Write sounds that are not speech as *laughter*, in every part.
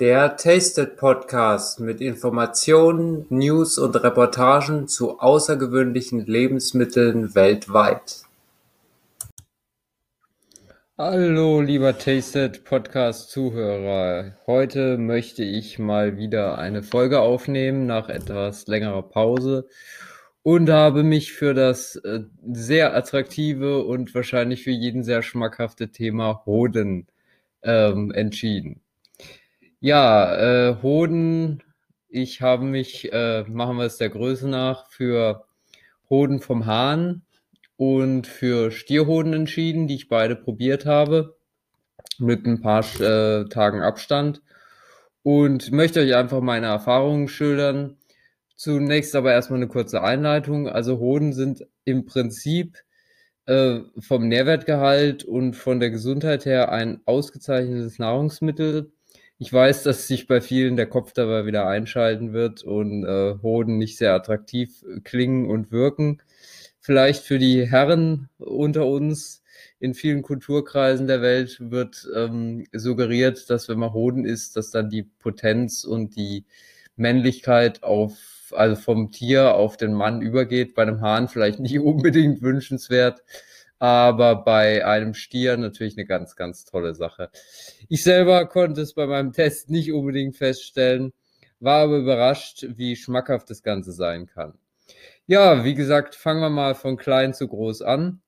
Der Tasted Podcast mit Informationen, News und Reportagen zu außergewöhnlichen Lebensmitteln weltweit. Hallo, lieber Tasted Podcast Zuhörer. Heute möchte ich mal wieder eine Folge aufnehmen nach etwas längerer Pause und habe mich für das äh, sehr attraktive und wahrscheinlich für jeden sehr schmackhafte Thema Hoden ähm, entschieden. Ja, äh, Hoden, ich habe mich, äh, machen wir es der Größe nach, für Hoden vom Hahn und für Stierhoden entschieden, die ich beide probiert habe, mit ein paar äh, Tagen Abstand. Und möchte euch einfach meine Erfahrungen schildern. Zunächst aber erstmal eine kurze Einleitung. Also Hoden sind im Prinzip äh, vom Nährwertgehalt und von der Gesundheit her ein ausgezeichnetes Nahrungsmittel ich weiß, dass sich bei vielen der Kopf dabei wieder einschalten wird und äh, Hoden nicht sehr attraktiv äh, klingen und wirken. Vielleicht für die Herren unter uns in vielen Kulturkreisen der Welt wird ähm, suggeriert, dass wenn man Hoden isst, dass dann die Potenz und die Männlichkeit auf, also vom Tier auf den Mann übergeht. Bei einem Hahn vielleicht nicht *laughs* unbedingt wünschenswert aber bei einem Stier natürlich eine ganz, ganz tolle Sache. Ich selber konnte es bei meinem Test nicht unbedingt feststellen, war aber überrascht, wie schmackhaft das Ganze sein kann. Ja, wie gesagt, fangen wir mal von klein zu groß an.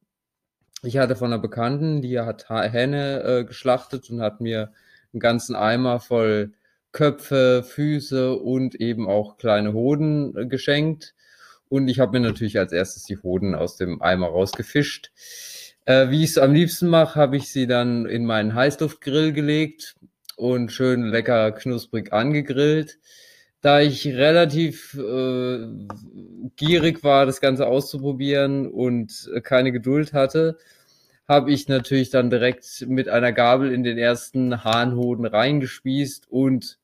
Ich hatte von einer Bekannten, die hat Hähne äh, geschlachtet und hat mir einen ganzen Eimer voll Köpfe, Füße und eben auch kleine Hoden äh, geschenkt. Und ich habe mir natürlich als erstes die Hoden aus dem Eimer rausgefischt. Äh, wie ich es am liebsten mache, habe ich sie dann in meinen Heißluftgrill gelegt und schön lecker knusprig angegrillt. Da ich relativ äh, gierig war, das Ganze auszuprobieren und keine Geduld hatte, habe ich natürlich dann direkt mit einer Gabel in den ersten Hahnhoden reingespießt und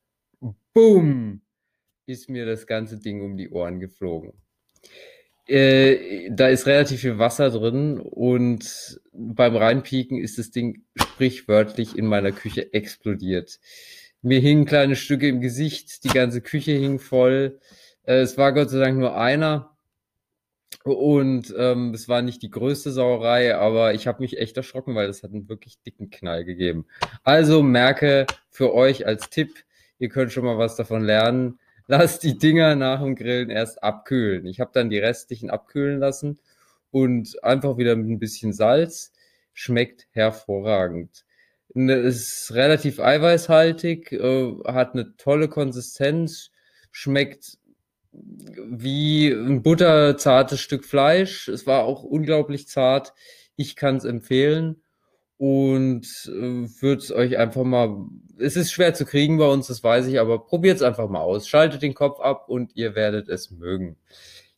boom, ist mir das ganze Ding um die Ohren geflogen. Äh, da ist relativ viel Wasser drin und beim Reinpieken ist das Ding sprichwörtlich in meiner Küche explodiert. Mir hingen kleine Stücke im Gesicht, die ganze Küche hing voll. Äh, es war Gott sei Dank nur einer und ähm, es war nicht die größte Sauerei, aber ich habe mich echt erschrocken, weil es hat einen wirklich dicken Knall gegeben. Also merke für euch als Tipp, ihr könnt schon mal was davon lernen lass die Dinger nach dem Grillen erst abkühlen. Ich habe dann die restlichen abkühlen lassen und einfach wieder mit ein bisschen Salz. Schmeckt hervorragend. Ne, ist relativ eiweißhaltig, äh, hat eine tolle Konsistenz, schmeckt wie ein butterzartes Stück Fleisch. Es war auch unglaublich zart. Ich kann es empfehlen und äh, würde es euch einfach mal. Es ist schwer zu kriegen bei uns, das weiß ich, aber probiert es einfach mal aus. Schaltet den Kopf ab und ihr werdet es mögen.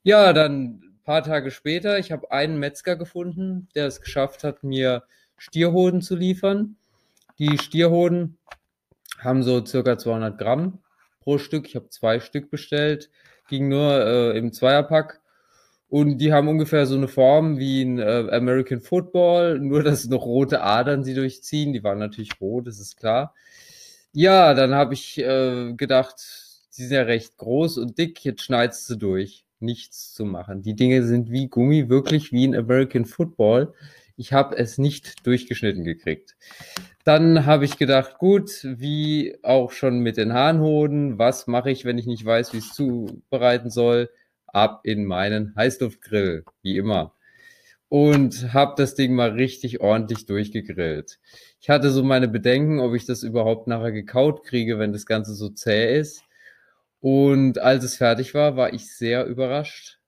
Ja, dann paar Tage später, ich habe einen Metzger gefunden, der es geschafft hat, mir Stierhoden zu liefern. Die Stierhoden haben so circa 200 Gramm pro Stück. Ich habe zwei Stück bestellt, ging nur äh, im Zweierpack. Und die haben ungefähr so eine Form wie ein äh, American Football, *laughs* nur dass noch rote Adern sie durchziehen. Die waren natürlich rot, das ist klar. Ja, dann habe ich äh, gedacht, sie sind ja recht groß und dick, jetzt schneidest du durch. Nichts zu machen. Die Dinge sind wie Gummi, wirklich wie ein American Football. Ich habe es nicht durchgeschnitten gekriegt. Dann habe ich gedacht, gut, wie auch schon mit den Hahnhoden, was mache ich, wenn ich nicht weiß, wie es zubereiten soll? ab in meinen Heißluftgrill, wie immer. Und habe das Ding mal richtig ordentlich durchgegrillt. Ich hatte so meine Bedenken, ob ich das überhaupt nachher gekaut kriege, wenn das Ganze so zäh ist. Und als es fertig war, war ich sehr überrascht.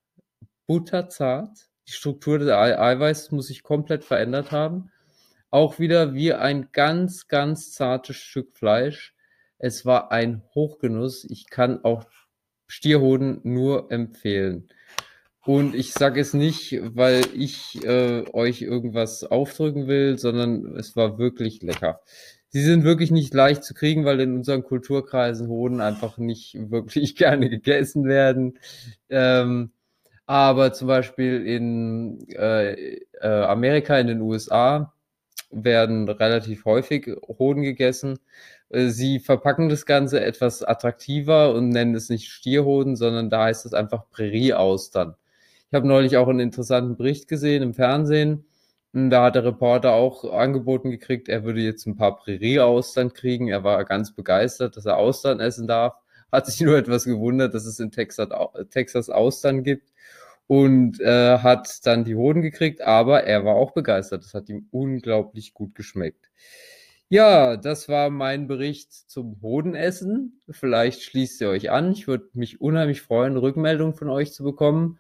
Butterzart. Die Struktur des Eiweißes muss sich komplett verändert haben. Auch wieder wie ein ganz, ganz zartes Stück Fleisch. Es war ein Hochgenuss. Ich kann auch Stierhoden nur empfehlen. Und ich sage es nicht, weil ich äh, euch irgendwas aufdrücken will, sondern es war wirklich lecker. Sie sind wirklich nicht leicht zu kriegen, weil in unseren Kulturkreisen Hoden einfach nicht *laughs* wirklich gerne gegessen werden. Ähm, aber zum Beispiel in äh, äh, Amerika, in den USA, werden relativ häufig Hoden gegessen. Äh, sie verpacken das Ganze etwas attraktiver und nennen es nicht Stierhoden, sondern da heißt es einfach Prärieaustern. Ich habe neulich auch einen interessanten Bericht gesehen im Fernsehen. Da hat der Reporter auch angeboten gekriegt, er würde jetzt ein paar Prärieaustern kriegen. Er war ganz begeistert, dass er Austern essen darf. Hat sich *laughs* nur etwas gewundert, dass es in Texas, Texas Austern gibt und äh, hat dann die Hoden gekriegt, aber er war auch begeistert. Das hat ihm unglaublich gut geschmeckt. Ja, das war mein Bericht zum Hodenessen. Vielleicht schließt ihr euch an. Ich würde mich unheimlich freuen, Rückmeldung von euch zu bekommen.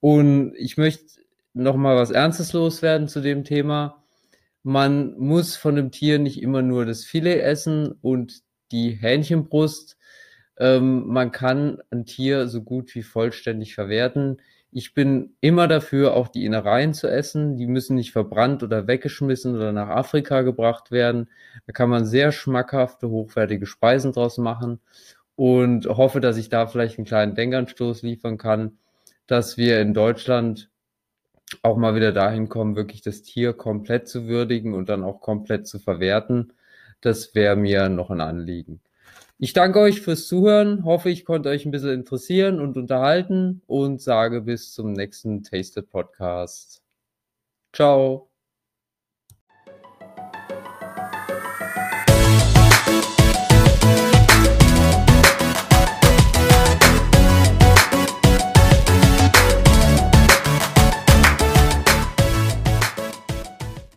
Und ich möchte noch mal was Ernstes loswerden zu dem Thema. Man muss von dem Tier nicht immer nur das Filet essen und die Hähnchenbrust. Ähm, man kann ein Tier so gut wie vollständig verwerten. Ich bin immer dafür, auch die Innereien zu essen. Die müssen nicht verbrannt oder weggeschmissen oder nach Afrika gebracht werden. Da kann man sehr schmackhafte, hochwertige Speisen draus machen und hoffe, dass ich da vielleicht einen kleinen Denkanstoß liefern kann, dass wir in Deutschland auch mal wieder dahin kommen, wirklich das Tier komplett zu würdigen und dann auch komplett zu verwerten. Das wäre mir noch ein Anliegen. Ich danke euch fürs Zuhören, hoffe, ich konnte euch ein bisschen interessieren und unterhalten und sage bis zum nächsten Tasted Podcast. Ciao.